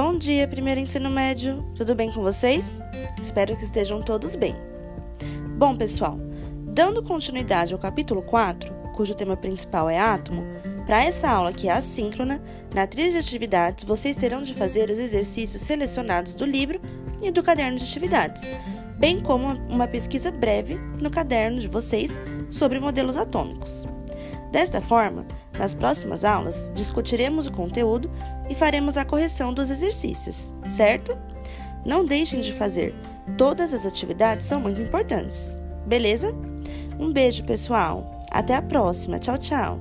Bom dia, primeiro ensino médio. Tudo bem com vocês? Espero que estejam todos bem. Bom, pessoal, dando continuidade ao capítulo 4, cujo tema principal é átomo, para essa aula que é assíncrona, na trilha de atividades vocês terão de fazer os exercícios selecionados do livro e do caderno de atividades, bem como uma pesquisa breve no caderno de vocês sobre modelos atômicos. Desta forma, nas próximas aulas, discutiremos o conteúdo e faremos a correção dos exercícios, certo? Não deixem de fazer, todas as atividades são muito importantes, beleza? Um beijo, pessoal! Até a próxima! Tchau, tchau!